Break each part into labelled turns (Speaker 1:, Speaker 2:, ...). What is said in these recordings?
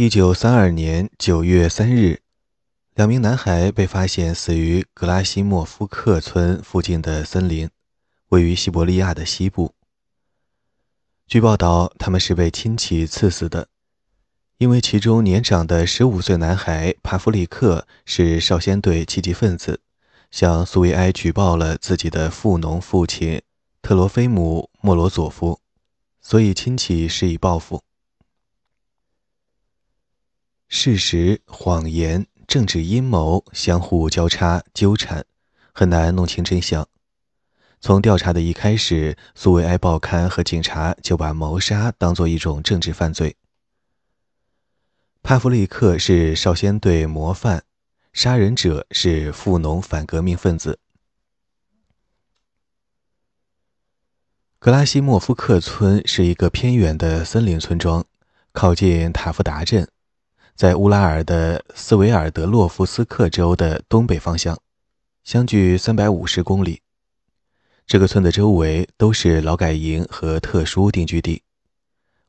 Speaker 1: 一九三二年九月三日，两名男孩被发现死于格拉西莫夫克村附近的森林，位于西伯利亚的西部。据报道，他们是被亲戚刺死的，因为其中年长的十五岁男孩帕夫利克是少先队积极分子，向苏维埃举报了自己的富农父亲特罗菲姆·莫罗佐夫。所以，亲戚施以报复。事实、谎言、政治阴谋相互交叉纠缠，很难弄清真相。从调查的一开始，苏维埃报刊和警察就把谋杀当作一种政治犯罪。帕夫利克是少先队模范，杀人者是富农反革命分子。格拉西莫夫克村是一个偏远的森林村庄，靠近塔夫达镇，在乌拉尔的斯维尔德洛夫斯克州的东北方向，相距三百五十公里。这个村的周围都是劳改营和特殊定居地，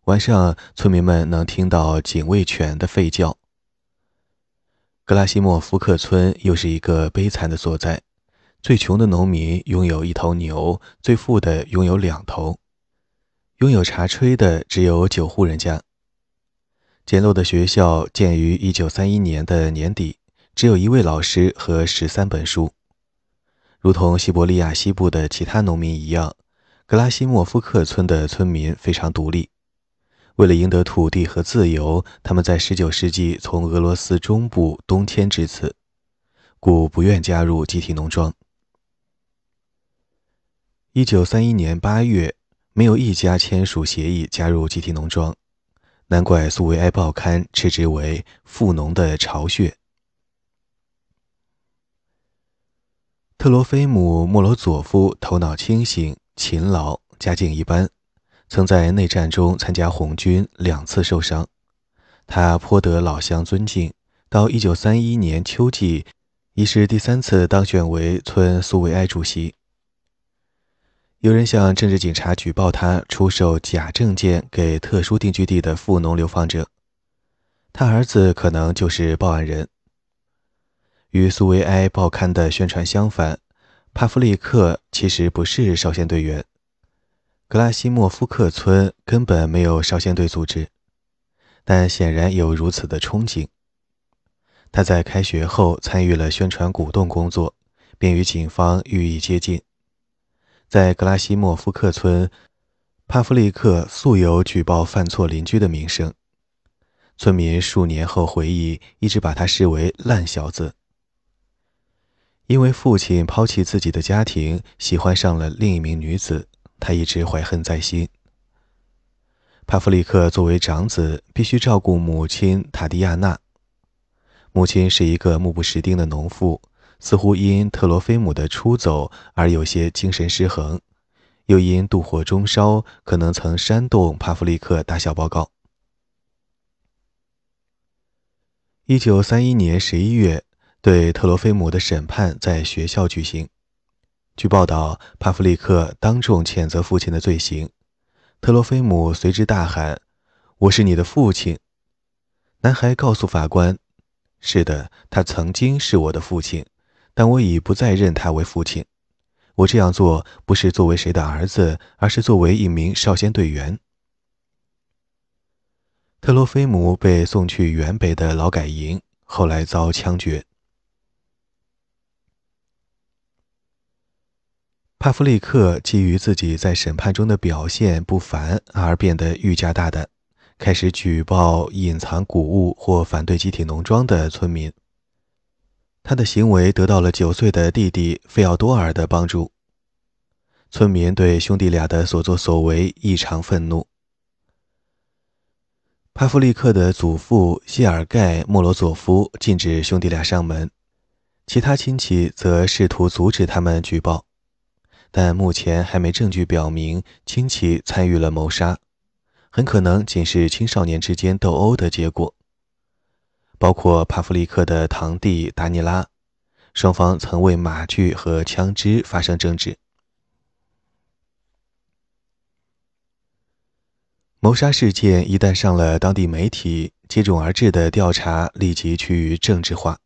Speaker 1: 晚上村民们能听到警卫犬的吠叫。格拉西莫夫克村又是一个悲惨的所在。最穷的农民拥有一头牛，最富的拥有两头。拥有茶炊的只有九户人家。简陋的学校建于一九三一年的年底，只有一位老师和十三本书。如同西伯利亚西部的其他农民一样，格拉西莫夫克村的村民非常独立。为了赢得土地和自由，他们在十九世纪从俄罗斯中部东迁至此，故不愿加入集体农庄。一九三一年八月，没有一家签署协议加入集体农庄，难怪苏维埃报刊斥之为“富农的巢穴”。特罗菲姆·莫罗佐夫头脑清醒、勤劳，家境一般，曾在内战中参加红军，两次受伤。他颇得老乡尊敬。到一九三一年秋季，已是第三次当选为村苏维埃主席。有人向政治警察举报他出售假证件给特殊定居地的富农流放者，他儿子可能就是报案人。与苏维埃报刊的宣传相反，帕夫利克其实不是少先队员。格拉西莫夫克村根本没有少先队组织，但显然有如此的憧憬。他在开学后参与了宣传鼓动工作，并与警方予以接近。在格拉西莫夫克村，帕夫利克素有举报犯错邻居的名声。村民数年后回忆，一直把他视为烂小子。因为父亲抛弃自己的家庭，喜欢上了另一名女子，他一直怀恨在心。帕夫利克作为长子，必须照顾母亲塔迪亚娜。母亲是一个目不识丁的农妇。似乎因特罗菲姆的出走而有些精神失衡，又因妒火中烧，可能曾煽动帕夫利克打小报告。一九三一年十一月，对特罗菲姆的审判在学校举行。据报道，帕夫利克当众谴责父亲的罪行，特罗菲姆随之大喊：“我是你的父亲！”男孩告诉法官：“是的，他曾经是我的父亲。”但我已不再认他为父亲。我这样做不是作为谁的儿子，而是作为一名少先队员。特洛菲姆被送去原北的劳改营，后来遭枪决。帕夫利克基于自己在审判中的表现不凡，而变得愈加大胆，开始举报隐藏谷物或反对集体农庄的村民。他的行为得到了九岁的弟弟费奥多尔的帮助。村民对兄弟俩的所作所为异常愤怒。帕夫利克的祖父谢尔盖·莫罗佐夫禁止兄弟俩上门，其他亲戚则试图阻止他们举报，但目前还没证据表明亲戚参与了谋杀，很可能仅是青少年之间斗殴的结果。包括帕夫利克的堂弟达尼拉，双方曾为马具和枪支发生争执。谋杀事件一旦上了当地媒体，接踵而至的调查立即趋于政治化。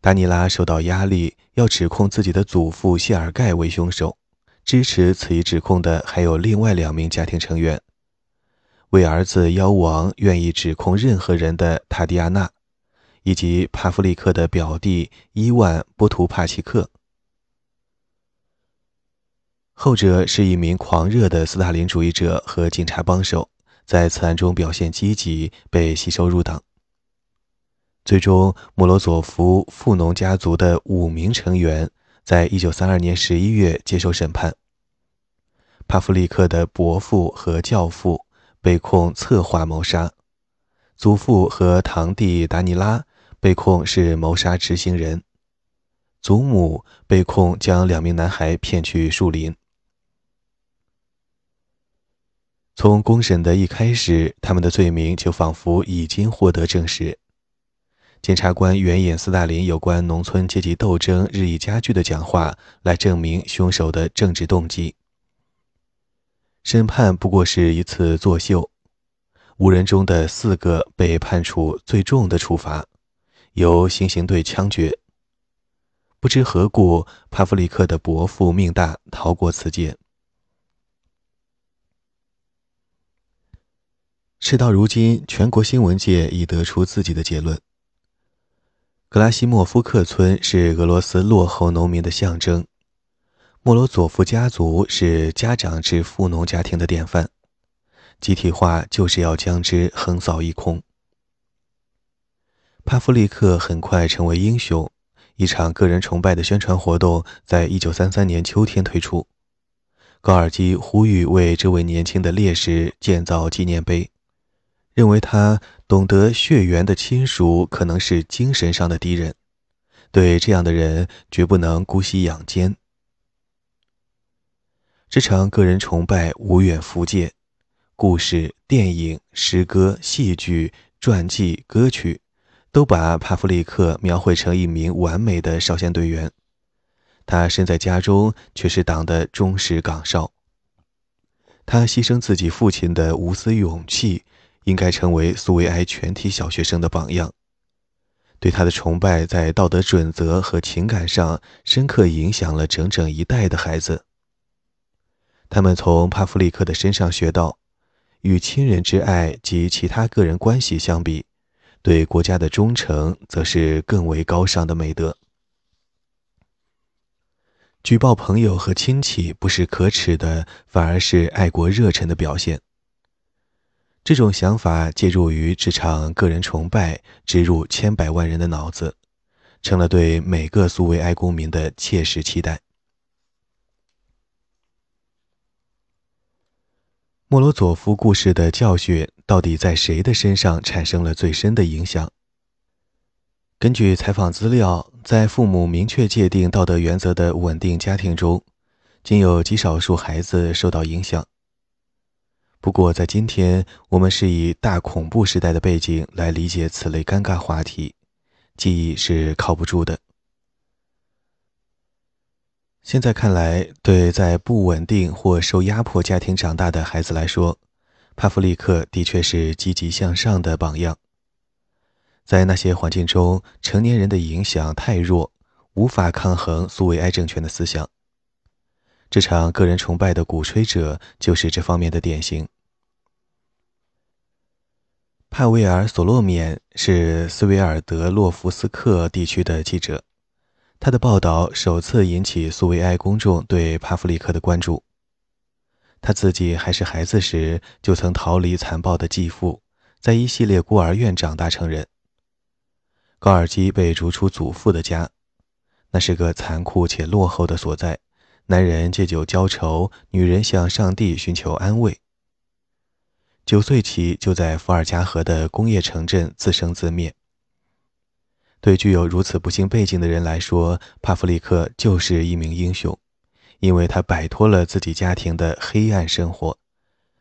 Speaker 1: 达尼拉受到压力，要指控自己的祖父谢尔盖为凶手。支持此一指控的还有另外两名家庭成员：为儿子妖王愿意指控任何人的塔迪亚娜，以及帕夫利克的表弟伊万·波图帕奇克。后者是一名狂热的斯大林主义者和警察帮手，在此案中表现积极，被吸收入党。最终，莫罗佐夫富农家族的五名成员在一九三二年十一月接受审判。帕夫利克的伯父和教父被控策划谋杀，祖父和堂弟达尼拉被控是谋杀执行人，祖母被控将两名男孩骗去树林。从公审的一开始，他们的罪名就仿佛已经获得证实。检察官援引斯大林有关农村阶级斗争日益加剧的讲话来证明凶手的政治动机。审判不过是一次作秀，五人中的四个被判处最重的处罚，由行刑队枪决。不知何故，帕夫里克的伯父命大，逃过此劫。事到如今，全国新闻界已得出自己的结论：格拉西莫夫克村是俄罗斯落后农民的象征，莫罗佐夫家族是家长制富农家庭的典范，集体化就是要将之横扫一空。帕夫利克很快成为英雄，一场个人崇拜的宣传活动在一九三三年秋天推出，高尔基呼吁为这位年轻的烈士建造纪念碑。认为他懂得血缘的亲属可能是精神上的敌人，对这样的人绝不能姑息养奸。这场个人崇拜无远弗届，故事、电影、诗歌、戏剧、传记、歌曲，都把帕夫利克描绘成一名完美的少先队员。他身在家中，却是党的忠实岗哨。他牺牲自己父亲的无私勇气。应该成为苏维埃全体小学生的榜样。对他的崇拜，在道德准则和情感上深刻影响了整整一代的孩子。他们从帕夫利克的身上学到，与亲人之爱及其他个人关系相比，对国家的忠诚则是更为高尚的美德。举报朋友和亲戚不是可耻的，反而是爱国热忱的表现。这种想法介入于这场个人崇拜，植入千百万人的脑子，成了对每个苏维埃公民的切实期待。莫罗佐夫故事的教训到底在谁的身上产生了最深的影响？根据采访资料，在父母明确界定道德原则的稳定家庭中，仅有极少数孩子受到影响。不过，在今天，我们是以大恐怖时代的背景来理解此类尴尬话题，记忆是靠不住的。现在看来，对在不稳定或受压迫家庭长大的孩子来说，帕夫利克的确是积极向上的榜样。在那些环境中，成年人的影响太弱，无法抗衡苏维埃政权的思想。这场个人崇拜的鼓吹者就是这方面的典型。帕维尔·索洛缅是斯维尔德洛夫斯克地区的记者，他的报道首次引起苏维埃公众对帕夫利克的关注。他自己还是孩子时，就曾逃离残暴的继父，在一系列孤儿院长大成人。高尔基被逐出祖父的家，那是个残酷且落后的所在。男人借酒浇愁，女人向上帝寻求安慰。九岁起就在伏尔加河的工业城镇自生自灭。对具有如此不幸背景的人来说，帕夫利克就是一名英雄，因为他摆脱了自己家庭的黑暗生活，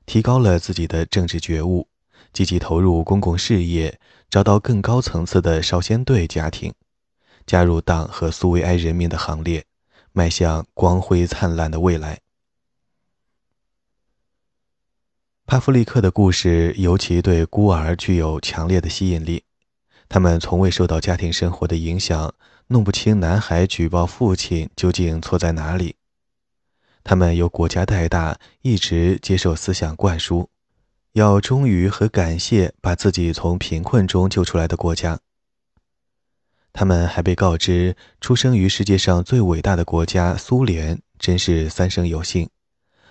Speaker 1: 提高了自己的政治觉悟，积极投入公共事业，找到更高层次的少先队家庭，加入党和苏维埃人民的行列。迈向光辉灿烂的未来。帕夫利克的故事尤其对孤儿具有强烈的吸引力。他们从未受到家庭生活的影响，弄不清男孩举报父亲究竟错在哪里。他们由国家带大，一直接受思想灌输，要忠于和感谢把自己从贫困中救出来的国家。他们还被告知，出生于世界上最伟大的国家苏联真是三生有幸。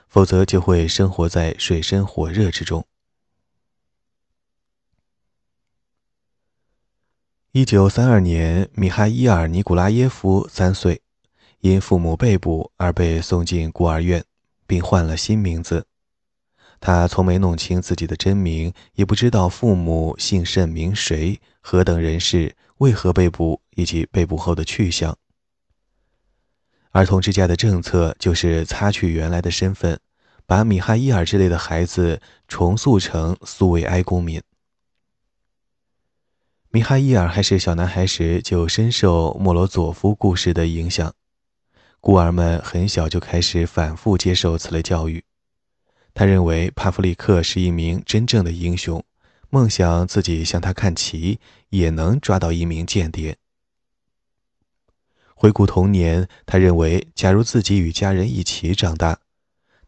Speaker 1: 否则就会生活在水深火热之中。一九三二年，米哈伊尔·尼古拉耶夫三岁，因父母被捕而被送进孤儿院，并换了新名字。他从没弄清自己的真名，也不知道父母姓甚名谁、何等人士、为何被捕以及被捕后的去向。儿童之家的政策就是擦去原来的身份，把米哈伊尔之类的孩子重塑成苏维埃公民。米哈伊尔还是小男孩时就深受莫罗佐夫故事的影响，孤儿们很小就开始反复接受此类教育。他认为帕夫利克是一名真正的英雄，梦想自己向他看齐，也能抓到一名间谍。回顾童年，他认为，假如自己与家人一起长大，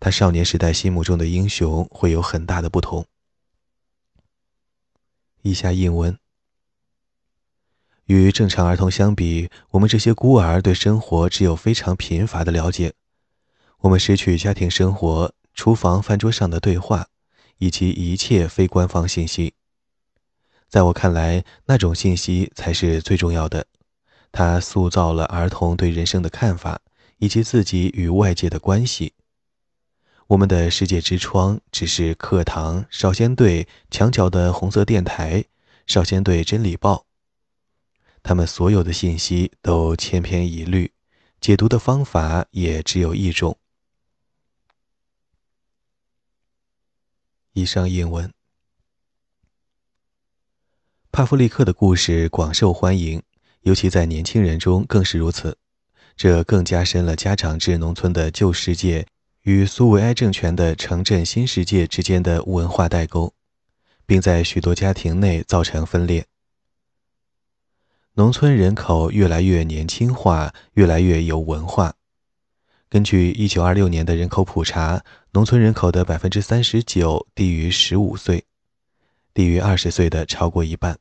Speaker 1: 他少年时代心目中的英雄会有很大的不同。以下引文：与正常儿童相比，我们这些孤儿对生活只有非常贫乏的了解。我们失去家庭生活、厨房饭桌上的对话，以及一切非官方信息。在我看来，那种信息才是最重要的。它塑造了儿童对人生的看法，以及自己与外界的关系。我们的世界之窗只是课堂、少先队、墙角的红色电台、少先队真理报。他们所有的信息都千篇一律，解读的方法也只有一种。以上引文。帕夫利克的故事广受欢迎。尤其在年轻人中更是如此，这更加深了家长制农村的旧世界与苏维埃政权的城镇新世界之间的文化代沟，并在许多家庭内造成分裂。农村人口越来越年轻化，越来越有文化。根据1926年的人口普查，农村人口的39%低于15岁，低于20岁的超过一半。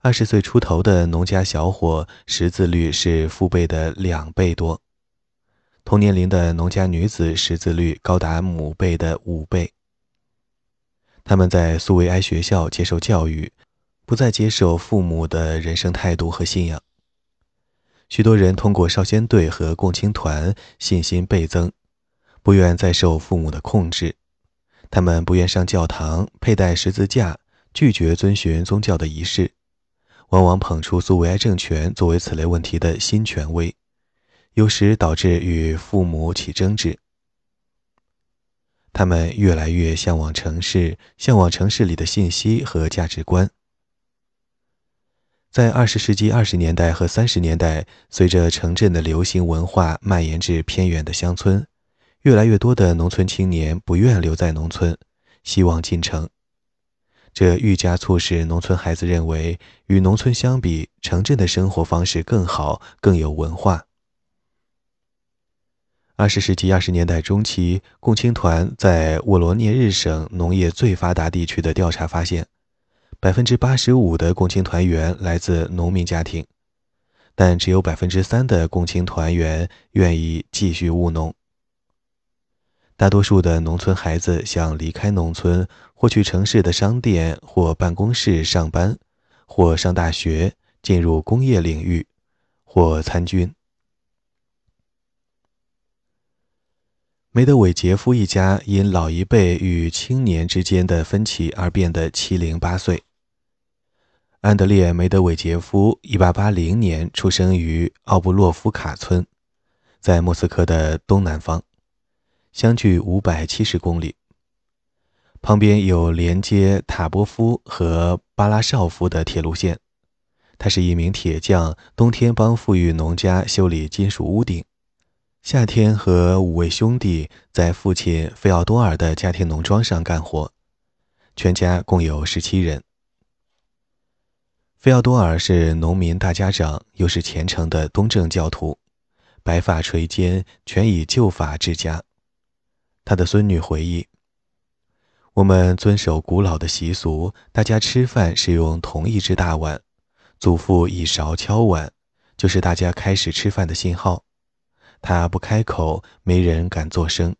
Speaker 1: 二十岁出头的农家小伙识字率是父辈的两倍多，同年龄的农家女子识字率高达母辈的五倍。他们在苏维埃学校接受教育，不再接受父母的人生态度和信仰。许多人通过少先队和共青团信心倍增，不愿再受父母的控制。他们不愿上教堂，佩戴十字架，拒绝遵循宗教的仪式。往往捧出苏维埃政权作为此类问题的新权威，有时导致与父母起争执。他们越来越向往城市，向往城市里的信息和价值观。在二十世纪二十年代和三十年代，随着城镇的流行文化蔓延至偏远的乡村，越来越多的农村青年不愿留在农村，希望进城。这愈加促使农村孩子认为，与农村相比，城镇的生活方式更好，更有文化。二十世纪二十年代中期，共青团在沃罗涅日省农业最发达地区的调查发现，百分之八十五的共青团员来自农民家庭，但只有百分之三的共青团员愿意继续务农。大多数的农村孩子想离开农村，或去城市的商店或办公室上班，或上大学，进入工业领域，或参军。梅德韦杰夫一家因老一辈与青年之间的分歧而变得七零八碎。安德烈·梅德韦杰夫1880年出生于奥布洛夫卡村，在莫斯科的东南方。相距五百七十公里，旁边有连接塔波夫和巴拉绍夫的铁路线。他是一名铁匠，冬天帮富裕农家修理金属屋顶，夏天和五位兄弟在父亲费奥多尔的家庭农庄上干活，全家共有十七人。费奥多尔是农民大家长，又是虔诚的东正教徒，白发垂肩，全以旧法治家。他的孙女回忆：“我们遵守古老的习俗，大家吃饭是用同一只大碗，祖父以勺敲碗，就是大家开始吃饭的信号。”他不开口，没人敢作声。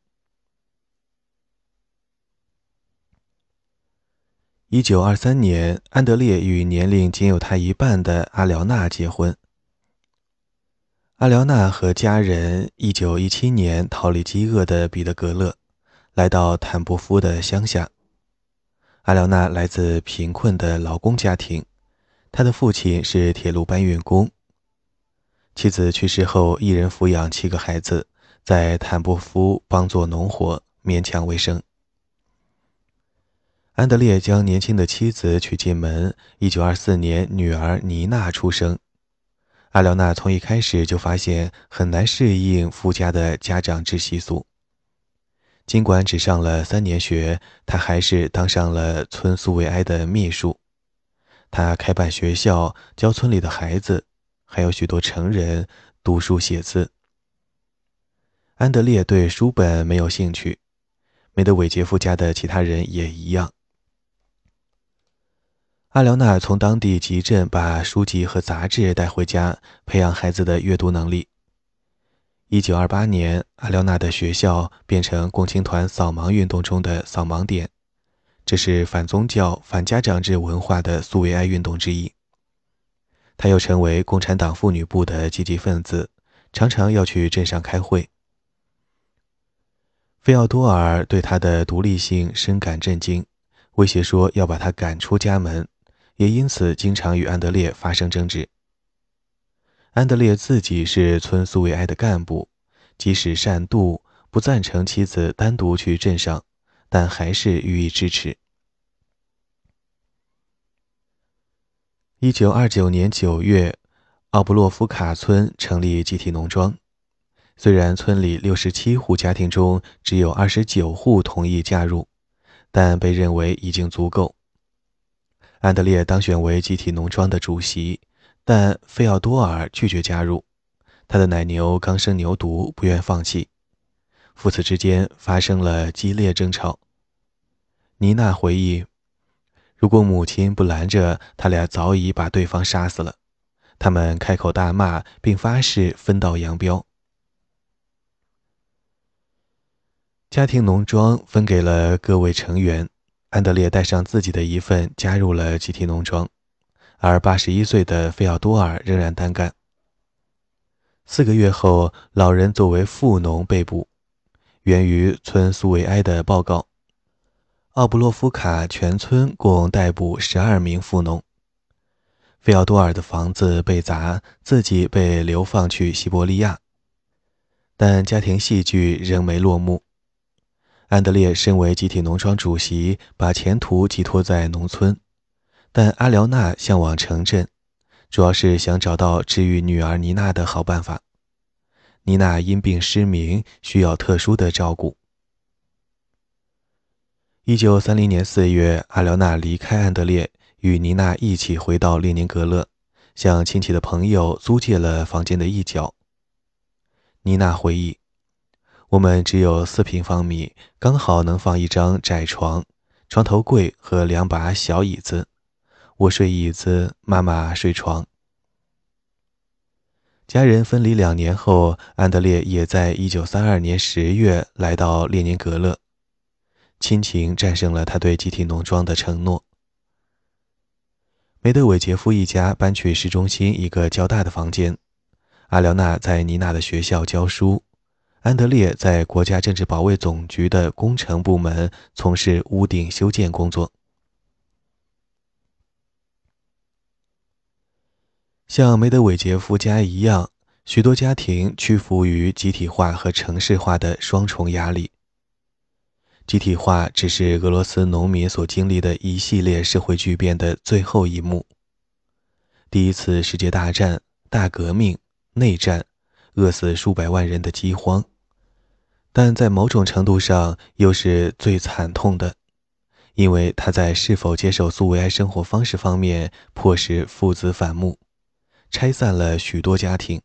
Speaker 1: 一九二三年，安德烈与年龄仅有他一半的阿廖娜结婚。阿廖娜和家人一九一七年逃离饥饿的彼得格勒，来到坦布夫的乡下。阿廖娜来自贫困的劳工家庭，他的父亲是铁路搬运工。妻子去世后，一人抚养七个孩子，在坦布夫帮做农活，勉强为生。安德烈将年轻的妻子娶进门。一九二四年，女儿妮娜出生。阿廖娜从一开始就发现很难适应夫家的家长制习俗。尽管只上了三年学，她还是当上了村苏维埃的秘书。她开办学校，教村里的孩子。还有许多成人读书写字。安德烈对书本没有兴趣，梅德韦杰夫家的其他人也一样。阿廖娜从当地集镇把书籍和杂志带回家，培养孩子的阅读能力。一九二八年，阿廖娜的学校变成共青团扫盲运动中的扫盲点，这是反宗教、反家长制文化的苏维埃运动之一。他又成为共产党妇女部的积极分子，常常要去镇上开会。费奥多尔对他的独立性深感震惊，威胁说要把他赶出家门，也因此经常与安德烈发生争执。安德烈自己是村苏维埃的干部，即使善妒，不赞成妻子单独去镇上，但还是予以支持。一九二九年九月，奥布洛夫卡村成立集体农庄。虽然村里六十七户家庭中只有二十九户同意加入，但被认为已经足够。安德烈当选为集体农庄的主席，但费奥多尔拒绝加入。他的奶牛刚生牛犊，不愿放弃。父子之间发生了激烈争吵。妮娜回忆。如果母亲不拦着，他俩早已把对方杀死了。他们开口大骂，并发誓分道扬镳。家庭农庄分给了各位成员，安德烈带上自己的一份，加入了集体农庄，而八十一岁的费奥多尔仍然单干。四个月后，老人作为富农被捕，源于村苏维埃的报告。奥布洛夫卡全村共逮捕十二名富农。费奥多尔的房子被砸，自己被流放去西伯利亚，但家庭戏剧仍没落幕。安德烈身为集体农庄主席，把前途寄托在农村，但阿廖娜向往城镇，主要是想找到治愈女儿妮娜的好办法。妮娜因病失明，需要特殊的照顾。一九三零年四月，阿廖娜离开安德烈，与妮娜一起回到列宁格勒，向亲戚的朋友租借了房间的一角。妮娜回忆：“我们只有四平方米，刚好能放一张窄床、床头柜和两把小椅子。我睡椅子，妈妈睡床。”家人分离两年后，安德烈也在一九三二年十月来到列宁格勒。亲情战胜了他对集体农庄的承诺。梅德韦杰夫一家搬去市中心一个较大的房间。阿廖娜在妮娜的学校教书，安德烈在国家政治保卫总局的工程部门从事屋顶修建工作。像梅德韦杰夫家一样，许多家庭屈服于集体化和城市化的双重压力。集体化只是俄罗斯农民所经历的一系列社会巨变的最后一幕。第一次世界大战、大革命、内战、饿死数百万人的饥荒，但在某种程度上又是最惨痛的，因为他在是否接受苏维埃生活方式方面迫使父子反目，拆散了许多家庭。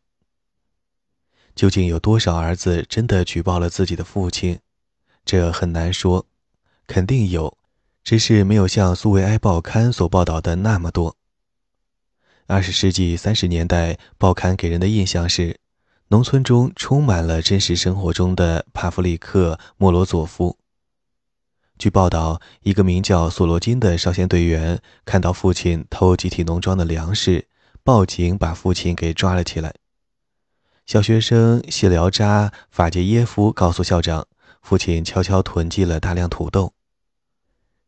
Speaker 1: 究竟有多少儿子真的举报了自己的父亲？这很难说，肯定有，只是没有像苏维埃报刊所报道的那么多。二十世纪三十年代，报刊给人的印象是，农村中充满了真实生活中的帕夫利克·莫罗佐夫。据报道，一个名叫索罗金的少先队员看到父亲偷集体农庄的粮食，报警把父亲给抓了起来。小学生谢廖扎·法杰耶夫告诉校长，父亲悄悄囤积了大量土豆。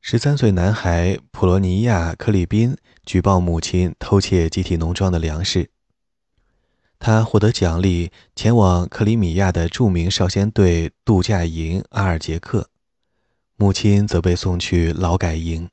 Speaker 1: 十三岁男孩普罗尼亚·克里宾举报母亲偷窃集体农庄的粮食。他获得奖励，前往克里米亚的著名少先队度假营阿尔杰克。母亲则被送去劳改营。